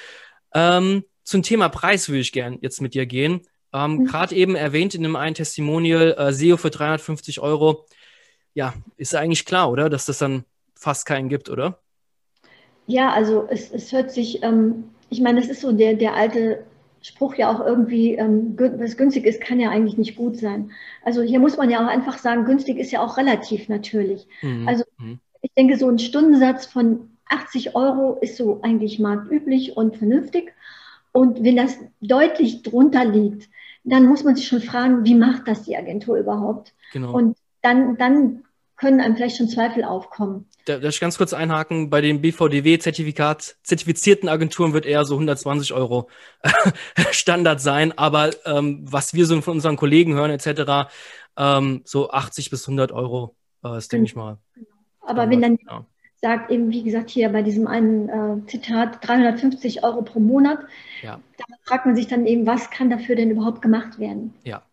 Ähm, zum Thema Preis würde ich gern jetzt mit dir gehen. Ähm, mhm. Gerade eben erwähnt in einem einen Testimonial, äh, SEO für 350 Euro. Ja, ist eigentlich klar, oder? Dass das dann fast keinen gibt, oder? Ja, also es, es hört sich, ähm, ich meine, das ist so der, der alte Spruch ja auch irgendwie, ähm, was günstig ist, kann ja eigentlich nicht gut sein. Also hier muss man ja auch einfach sagen, günstig ist ja auch relativ natürlich. Mhm. Also mhm. ich denke, so ein Stundensatz von 80 Euro ist so eigentlich marktüblich und vernünftig. Und wenn das deutlich drunter liegt, dann muss man sich schon fragen, wie macht das die Agentur überhaupt? Genau. Und dann, dann können einem vielleicht schon Zweifel aufkommen. Da, darf ich ganz kurz einhaken, bei den BVDW-Zertifikat zertifizierten Agenturen wird eher so 120 Euro Standard sein, aber ähm, was wir so von unseren Kollegen hören etc., ähm, so 80 bis 100 Euro äh, ist, denke ich mal. Genau. Aber wenn dann ja. sagt eben, wie gesagt, hier bei diesem einen äh, Zitat 350 Euro pro Monat, ja. da fragt man sich dann eben, was kann dafür denn überhaupt gemacht werden? Ja,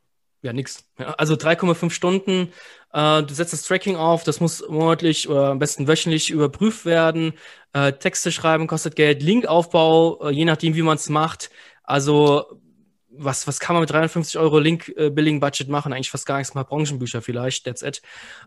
ja, nix. Ja, also 3,5 Stunden, äh, du setzt das Tracking auf, das muss monatlich oder am besten wöchentlich überprüft werden. Äh, Texte schreiben kostet Geld, Linkaufbau, äh, je nachdem, wie man es macht. Also was, was kann man mit 350 Euro Link-Billing-Budget machen? Eigentlich fast gar nichts, mal Branchenbücher vielleicht, that's it.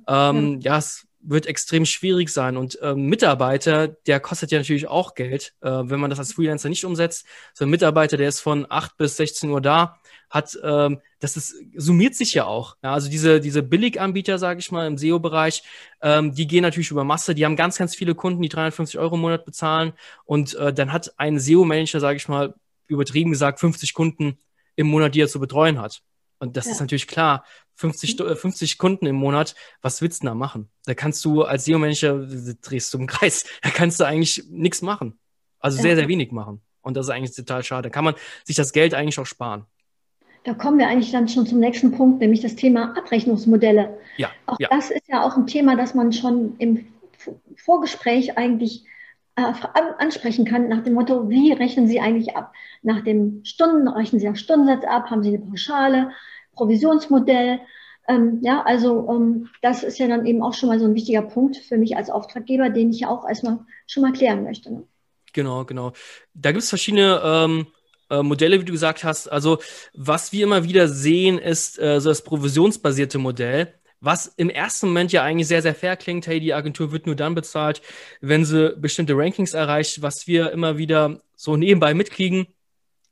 Ähm, ja. ja, es wird extrem schwierig sein. Und ähm, Mitarbeiter, der kostet ja natürlich auch Geld, äh, wenn man das als Freelancer nicht umsetzt. So ein Mitarbeiter, der ist von 8 bis 16 Uhr da, hat, ähm, das ist, summiert sich ja auch. Ja, also diese, diese Billiganbieter, sage ich mal, im SEO-Bereich, ähm, die gehen natürlich über Masse, die haben ganz, ganz viele Kunden, die 350 Euro im Monat bezahlen. Und äh, dann hat ein SEO-Manager, sage ich mal, übertrieben gesagt, 50 Kunden im Monat, die er zu betreuen hat. Und das ja. ist natürlich klar, 50, 50 Kunden im Monat, was willst du da machen? Da kannst du als SEO-Manager, drehst du im Kreis, da kannst du eigentlich nichts machen. Also sehr, sehr wenig machen. Und das ist eigentlich total schade. Da kann man sich das Geld eigentlich auch sparen. Da kommen wir eigentlich dann schon zum nächsten Punkt, nämlich das Thema Abrechnungsmodelle. Ja, auch ja. das ist ja auch ein Thema, das man schon im Vorgespräch eigentlich äh, ansprechen kann, nach dem Motto, wie rechnen Sie eigentlich ab? Nach dem Stunden, rechnen Sie nach Stundensatz ab, haben Sie eine Pauschale, Provisionsmodell? Ähm, ja, also ähm, das ist ja dann eben auch schon mal so ein wichtiger Punkt für mich als Auftraggeber, den ich ja auch erstmal schon mal klären möchte. Ne? Genau, genau. Da gibt es verschiedene ähm, äh, Modelle, wie du gesagt hast. Also was wir immer wieder sehen, ist äh, so das provisionsbasierte Modell, was im ersten Moment ja eigentlich sehr, sehr fair klingt. Hey, die Agentur wird nur dann bezahlt, wenn sie bestimmte Rankings erreicht. Was wir immer wieder so nebenbei mitkriegen,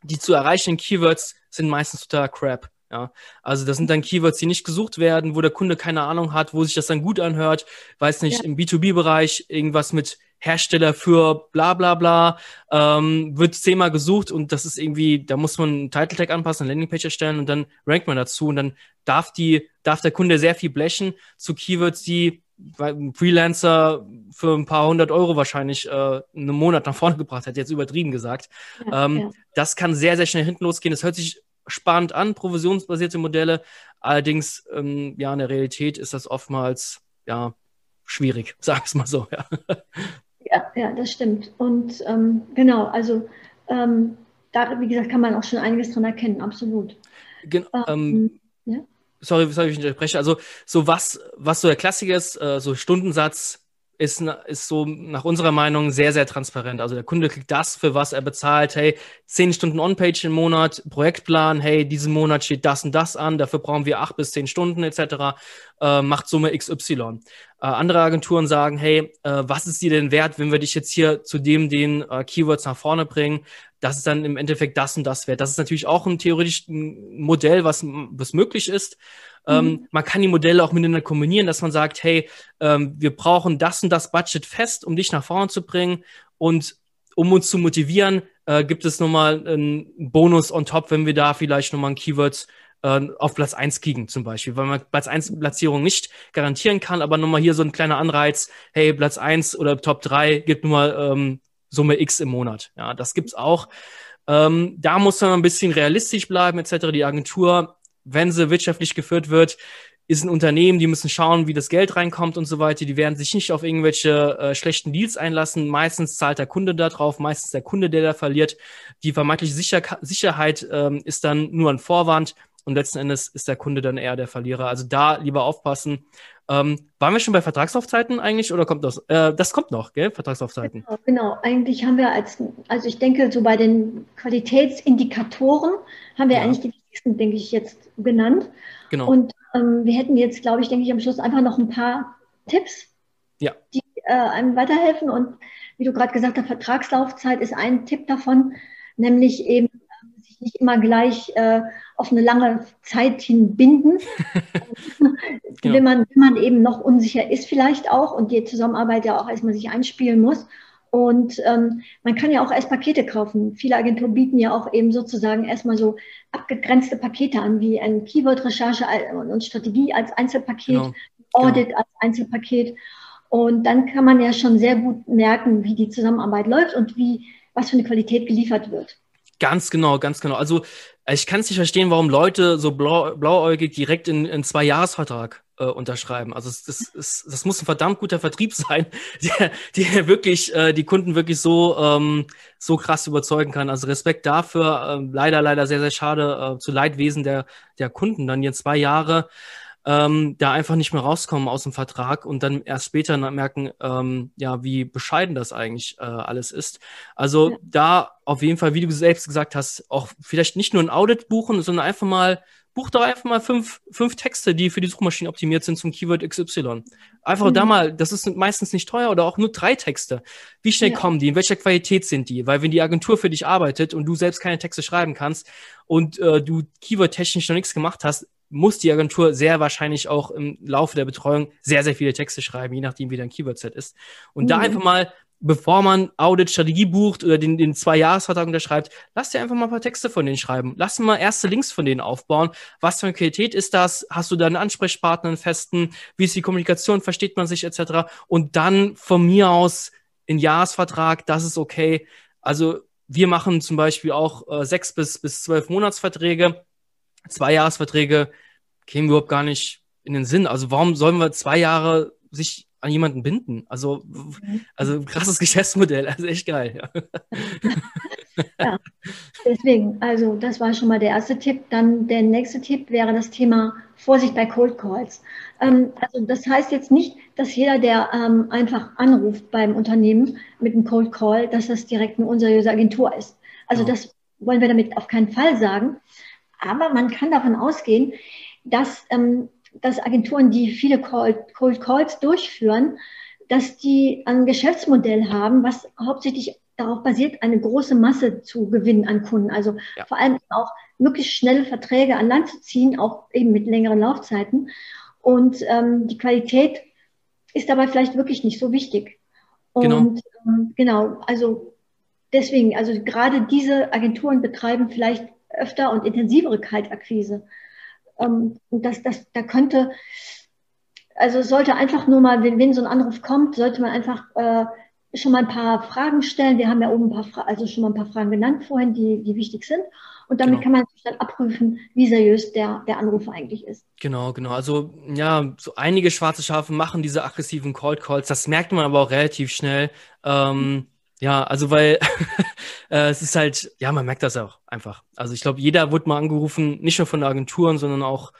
die zu erreichenden Keywords sind meistens total crap. Ja, also das sind dann Keywords, die nicht gesucht werden, wo der Kunde keine Ahnung hat, wo sich das dann gut anhört. Weiß nicht, ja. im B2B-Bereich irgendwas mit Hersteller für bla bla bla, ähm, wird zehnmal gesucht und das ist irgendwie, da muss man einen Title Tag anpassen, eine Landingpage erstellen und dann rankt man dazu und dann darf die, darf der Kunde sehr viel blechen zu Keywords, die ein Freelancer für ein paar hundert Euro wahrscheinlich äh, einen Monat nach vorne gebracht hat, jetzt übertrieben gesagt. Ja, ähm, ja. Das kann sehr, sehr schnell hinten losgehen. Das hört sich spannend an, provisionsbasierte Modelle. Allerdings, ähm, ja, in der Realität ist das oftmals, ja, schwierig, sag es mal so, ja. Ja, ja, das stimmt. Und ähm, genau, also ähm, da, wie gesagt, kann man auch schon einiges dran erkennen, absolut. Gen ähm, ähm, ja? Sorry, sorry, ich unterbreche. Also so was, was so der Klassiker ist, äh, so Stundensatz ist, ist so nach unserer Meinung sehr, sehr transparent. Also der Kunde kriegt das, für was er bezahlt. Hey, zehn Stunden On-Page im Monat, Projektplan, hey, diesen Monat steht das und das an, dafür brauchen wir acht bis zehn Stunden etc. Äh, macht Summe XY. Äh, andere Agenturen sagen, hey, äh, was ist dir denn wert, wenn wir dich jetzt hier zu dem, den äh, Keywords nach vorne bringen? Das ist dann im Endeffekt das und das wert. Das ist natürlich auch ein theoretisches Modell, was, was möglich ist. Ähm, mhm. man kann die Modelle auch miteinander kombinieren, dass man sagt, hey, ähm, wir brauchen das und das Budget fest, um dich nach vorne zu bringen. Und um uns zu motivieren, äh, gibt es nochmal einen Bonus on top, wenn wir da vielleicht nochmal ein Keyword äh, auf Platz eins kriegen, zum Beispiel, weil man Platz eins Platzierung nicht garantieren kann, aber nochmal hier so ein kleiner Anreiz, hey, Platz eins oder Top drei gibt nur mal ähm, Summe X im Monat. Ja, das gibt's auch. Ähm, da muss man ein bisschen realistisch bleiben, etc. Die Agentur wenn sie wirtschaftlich geführt wird, ist ein Unternehmen, die müssen schauen, wie das Geld reinkommt und so weiter. Die werden sich nicht auf irgendwelche äh, schlechten Deals einlassen. Meistens zahlt der Kunde da drauf, meistens der Kunde, der da verliert. Die vermeintliche Sicher Sicherheit ähm, ist dann nur ein Vorwand und letzten Endes ist der Kunde dann eher der Verlierer. Also da lieber aufpassen. Ähm, waren wir schon bei Vertragslaufzeiten eigentlich oder kommt das? Äh, das kommt noch, gell? Vertragslaufzeiten. Genau, genau, eigentlich haben wir als, also ich denke, so bei den Qualitätsindikatoren haben wir ja. eigentlich die denke ich, jetzt genannt. Genau. Und ähm, wir hätten jetzt, glaube ich, denke ich, am Schluss einfach noch ein paar Tipps, ja. die äh, einem weiterhelfen. Und wie du gerade gesagt hast, Vertragslaufzeit ist ein Tipp davon, nämlich eben sich nicht immer gleich äh, auf eine lange Zeit hin binden. genau. wenn, man, wenn man eben noch unsicher ist vielleicht auch und die Zusammenarbeit ja auch erstmal sich einspielen muss. Und ähm, man kann ja auch erst Pakete kaufen. Viele Agenturen bieten ja auch eben sozusagen erstmal so abgegrenzte Pakete an, wie ein Keyword-Recherche und Strategie als Einzelpaket, genau. Audit genau. als Einzelpaket. Und dann kann man ja schon sehr gut merken, wie die Zusammenarbeit läuft und wie, was für eine Qualität geliefert wird. Ganz genau, ganz genau. Also ich kann es nicht verstehen, warum Leute so blau, blauäugig direkt in, in zwei Jahresvertrag äh, unterschreiben. Also das, das, das, das muss ein verdammt guter Vertrieb sein, der, der wirklich äh, die Kunden wirklich so ähm, so krass überzeugen kann. Also Respekt dafür. Äh, leider, leider sehr, sehr schade äh, zu Leidwesen der der Kunden. Dann jetzt zwei Jahre ähm, da einfach nicht mehr rauskommen aus dem Vertrag und dann erst später merken, ähm, ja, wie bescheiden das eigentlich äh, alles ist. Also ja. da auf jeden Fall, wie du selbst gesagt hast, auch vielleicht nicht nur ein Audit buchen, sondern einfach mal buch doch einfach mal fünf, fünf Texte, die für die Suchmaschine optimiert sind zum Keyword XY. Einfach mhm. da mal, das ist meistens nicht teuer oder auch nur drei Texte. Wie schnell ja. kommen die? In welcher Qualität sind die? Weil wenn die Agentur für dich arbeitet und du selbst keine Texte schreiben kannst und äh, du Keyword-technisch noch nichts gemacht hast, muss die Agentur sehr wahrscheinlich auch im Laufe der Betreuung sehr, sehr viele Texte schreiben, je nachdem, wie dein Keyword-Set ist. Und mhm. da einfach mal, bevor man Audit-Strategie bucht oder den, den Zwei-Jahres-Vertrag unterschreibt, lass dir einfach mal ein paar Texte von denen schreiben. Lass mal erste Links von denen aufbauen. Was für eine Qualität ist das? Hast du da einen Ansprechpartner, einen festen? Wie ist die Kommunikation? Versteht man sich etc.? Und dann von mir aus in Jahresvertrag, das ist okay. Also wir machen zum Beispiel auch äh, sechs bis, bis zwölf Monatsverträge zwei Jahresverträge kämen überhaupt gar nicht in den Sinn. Also warum sollen wir zwei Jahre sich an jemanden binden? Also, also krasses Geschäftsmodell, also echt geil. Ja. ja, deswegen, also das war schon mal der erste Tipp. Dann der nächste Tipp wäre das Thema Vorsicht bei Cold Calls. Ähm, also das heißt jetzt nicht, dass jeder, der ähm, einfach anruft beim Unternehmen mit einem Cold Call, dass das direkt eine unseriöse Agentur ist. Also ja. das wollen wir damit auf keinen Fall sagen. Aber man kann davon ausgehen, dass, ähm, dass Agenturen, die viele Cold, Calls durchführen, dass die ein Geschäftsmodell haben, was hauptsächlich darauf basiert, eine große Masse zu gewinnen an Kunden. Also ja. vor allem auch möglichst schnelle Verträge an Land zu ziehen, auch eben mit längeren Laufzeiten. Und ähm, die Qualität ist dabei vielleicht wirklich nicht so wichtig. Genau. Und genau, ähm, genau also deswegen, also gerade diese Agenturen betreiben vielleicht öfter und intensivere Kaltakquise. Ähm, und das, das, da könnte, also sollte einfach nur mal, wenn, wenn so ein Anruf kommt, sollte man einfach äh, schon mal ein paar Fragen stellen. Wir haben ja oben ein paar, also schon mal ein paar Fragen genannt vorhin, die, die wichtig sind. Und damit genau. kann man dann abprüfen, wie seriös der, der Anruf eigentlich ist. Genau, genau. Also ja, so einige schwarze Schafe machen diese aggressiven Cold Calls. Das merkt man aber auch relativ schnell. Ähm, ja, also weil äh, es ist halt, ja, man merkt das auch einfach. Also ich glaube, jeder wurde mal angerufen, nicht nur von Agenturen, sondern auch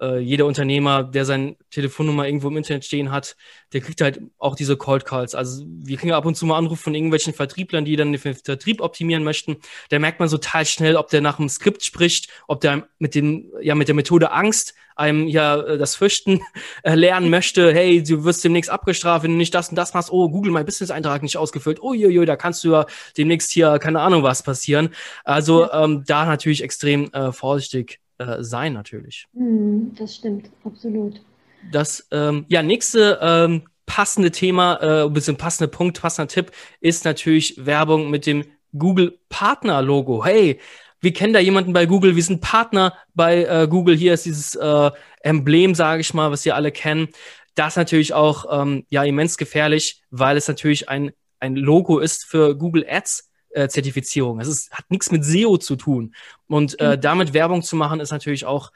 äh, jeder Unternehmer, der seine Telefonnummer irgendwo im Internet stehen hat, der kriegt halt auch diese Cold Calls. Also wir kriegen ab und zu mal Anrufe von irgendwelchen Vertrieblern, die dann den Vertrieb optimieren möchten. Da merkt man so total schnell, ob der nach einem Skript spricht, ob der mit dem, ja, mit der Methode Angst einem ja äh, das Fürchten äh, lernen möchte. Hey, du wirst demnächst abgestraft, wenn du nicht das und das machst. Oh, Google, mein Business-Eintrag nicht ausgefüllt. Uiuiui, da kannst du ja demnächst hier keine Ahnung was passieren. Also ähm, da natürlich extrem äh, vorsichtig äh, sein natürlich. Mm, das stimmt, absolut. Das ähm, ja nächste ähm, passende Thema, äh, ein bisschen passende Punkt, passender Tipp ist natürlich Werbung mit dem Google Partner Logo. Hey, wir kennen da jemanden bei Google, wir sind Partner bei äh, Google. Hier ist dieses äh, Emblem, sage ich mal, was ihr alle kennen. Das ist natürlich auch ähm, ja immens gefährlich, weil es natürlich ein ein Logo ist für Google Ads äh, Zertifizierung. Es ist, hat nichts mit SEO zu tun. Und äh, mhm. damit Werbung zu machen, ist natürlich auch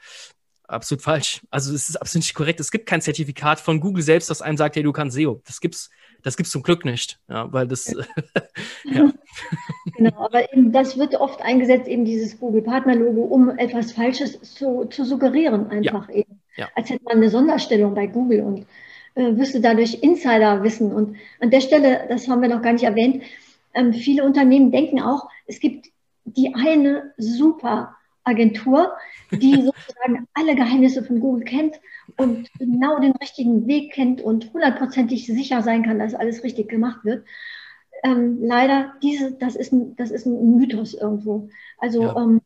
absolut falsch. Also es ist absolut nicht korrekt. Es gibt kein Zertifikat von Google selbst, das einem sagt, hey, du kannst SEO. Das gibt's, das gibt's zum Glück nicht. Ja, weil das, ja. Genau, aber eben das wird oft eingesetzt, eben dieses Google-Partner-Logo, um etwas Falsches zu, zu suggerieren, einfach ja. eben. Ja. Als hätte man eine Sonderstellung bei Google und äh, wüsste dadurch Insider wissen. Und an der Stelle, das haben wir noch gar nicht erwähnt, ähm, viele Unternehmen denken auch, es gibt die eine super Agentur, die sozusagen alle Geheimnisse von Google kennt und genau den richtigen Weg kennt und hundertprozentig sicher sein kann, dass alles richtig gemacht wird. Ähm, leider, diese, das ist, ein, das ist ein Mythos irgendwo. Also ja. ähm,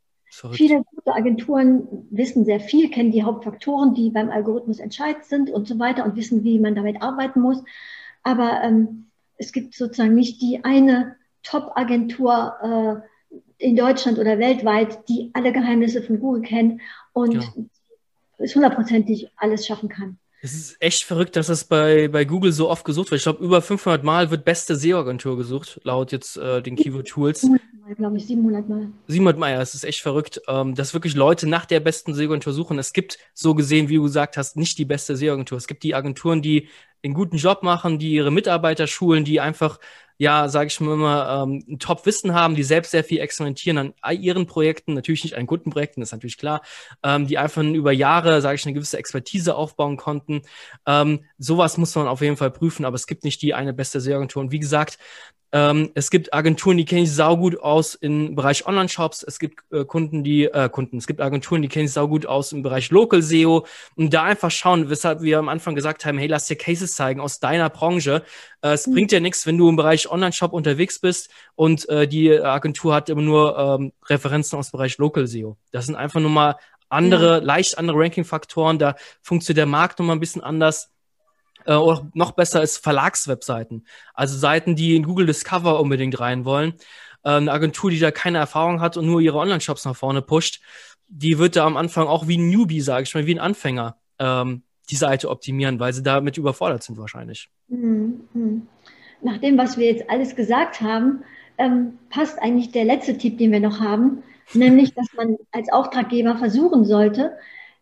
Viele gute Agenturen wissen sehr viel, kennen die Hauptfaktoren, die beim Algorithmus entscheidend sind und so weiter und wissen, wie man damit arbeiten muss. Aber ähm, es gibt sozusagen nicht die eine Top-Agentur äh, in Deutschland oder weltweit, die alle Geheimnisse von Google kennt und ja. es hundertprozentig alles schaffen kann. Es ist echt verrückt, dass das bei, bei Google so oft gesucht wird. Ich glaube, über 500 Mal wird beste SEO-Agentur gesucht, laut jetzt äh, den Keyword-Tools. 700 Mal, glaube ich, 700 Mal. 700 Mal, ja, es ist echt verrückt, ähm, dass wirklich Leute nach der besten SEO-Agentur suchen. Es gibt, so gesehen, wie du gesagt hast, nicht die beste SEO-Agentur. Es gibt die Agenturen, die einen guten Job machen, die ihre Mitarbeiter schulen, die einfach ja, sage ich mal immer, ähm, Top-Wissen haben, die selbst sehr viel experimentieren an ihren Projekten, natürlich nicht an guten Projekten, ist natürlich klar, ähm, die einfach über Jahre, sage ich, eine gewisse Expertise aufbauen konnten. Ähm, sowas muss man auf jeden Fall prüfen, aber es gibt nicht die eine beste SEO-Agentur. Und wie gesagt, ähm, es gibt Agenturen, die kenne ich saugut aus im Bereich Online-Shops. Es gibt äh, Kunden, die äh, Kunden. Es gibt Agenturen, die kenne ich saugut aus im Bereich Local SEO. Und da einfach schauen, weshalb wir am Anfang gesagt haben, hey, lass dir Cases zeigen aus deiner Branche. Äh, es mhm. bringt dir nichts, wenn du im Bereich Online-Shop unterwegs bist und äh, die Agentur hat immer nur ähm, Referenzen aus dem Bereich Local SEO. Das sind einfach nur mal andere, ja. leicht andere Ranking-Faktoren. Da funktioniert der Markt noch mal ein bisschen anders äh, oder noch besser ist Verlagswebseiten. Also Seiten, die in Google Discover unbedingt rein wollen. Äh, eine Agentur, die da keine Erfahrung hat und nur ihre Online-Shops nach vorne pusht, die wird da am Anfang auch wie ein Newbie, sage ich mal, wie ein Anfänger ähm, die Seite optimieren, weil sie damit überfordert sind wahrscheinlich. Mhm. Nach dem, was wir jetzt alles gesagt haben, ähm, passt eigentlich der letzte Tipp, den wir noch haben, nämlich, dass man als Auftraggeber versuchen sollte,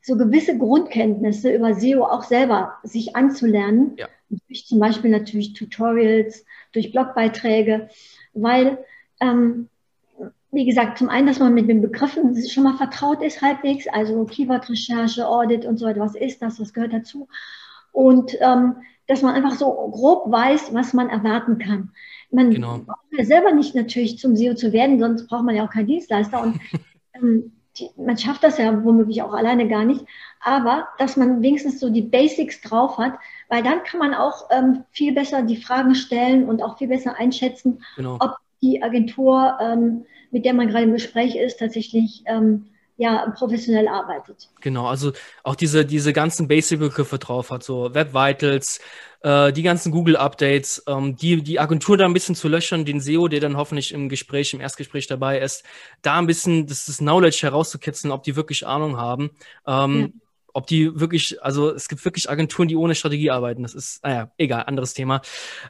so gewisse Grundkenntnisse über SEO auch selber sich anzulernen. Ja. Durch zum Beispiel natürlich Tutorials, durch Blogbeiträge, weil, ähm, wie gesagt, zum einen, dass man mit den Begriffen schon mal vertraut ist halbwegs, also Keyword-Recherche, Audit und so weiter, was ist das, was gehört dazu. Und ähm, dass man einfach so grob weiß, was man erwarten kann. Man genau. braucht ja selber nicht natürlich zum SEO zu werden, sonst braucht man ja auch keinen Dienstleister. Und ähm, man schafft das ja womöglich auch alleine gar nicht, aber dass man wenigstens so die Basics drauf hat, weil dann kann man auch ähm, viel besser die Fragen stellen und auch viel besser einschätzen, genau. ob die Agentur, ähm, mit der man gerade im Gespräch ist, tatsächlich ähm, ja, professionell arbeitet. Genau, also auch diese, diese ganzen Basic-Begriffe drauf hat, so Web Vitals, äh, die ganzen Google-Updates, ähm, die, die Agentur da ein bisschen zu löchern, den SEO, der dann hoffentlich im Gespräch, im Erstgespräch dabei ist, da ein bisschen das, das Knowledge herauszukitzeln, ob die wirklich Ahnung haben. Ähm, ja ob die wirklich, also es gibt wirklich Agenturen, die ohne Strategie arbeiten. Das ist, naja, egal, anderes Thema.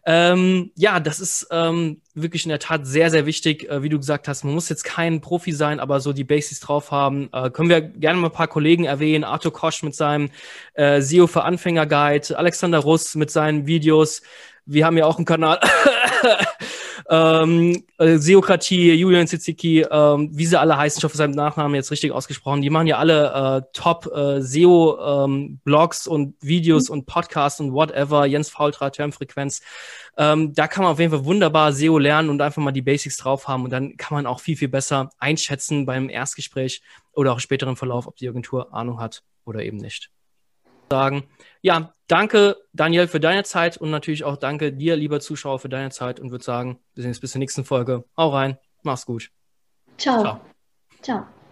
Ähm, ja, das ist ähm, wirklich in der Tat sehr, sehr wichtig. Äh, wie du gesagt hast, man muss jetzt kein Profi sein, aber so die Basics drauf haben. Äh, können wir gerne mal ein paar Kollegen erwähnen. Arthur Kosch mit seinem äh, SEO für Anfänger Guide, Alexander Russ mit seinen Videos. Wir haben ja auch einen Kanal. ähm, äh, Seokratie, Julian Ziziki, ähm, wie sie alle heißen, ich hoffe, seinen Nachnamen jetzt richtig ausgesprochen, die machen ja alle äh, top äh, SEO-Blogs ähm, und Videos mhm. und Podcasts und whatever, Jens Faultra, Termfrequenz. Ähm, da kann man auf jeden Fall wunderbar SEO lernen und einfach mal die Basics drauf haben und dann kann man auch viel, viel besser einschätzen beim Erstgespräch oder auch späteren Verlauf, ob die Agentur Ahnung hat oder eben nicht sagen. Ja, danke Daniel für deine Zeit und natürlich auch danke dir, lieber Zuschauer, für deine Zeit und würde sagen, wir sehen uns bis zur nächsten Folge. Hau rein, mach's gut. Ciao. Ciao. Ciao.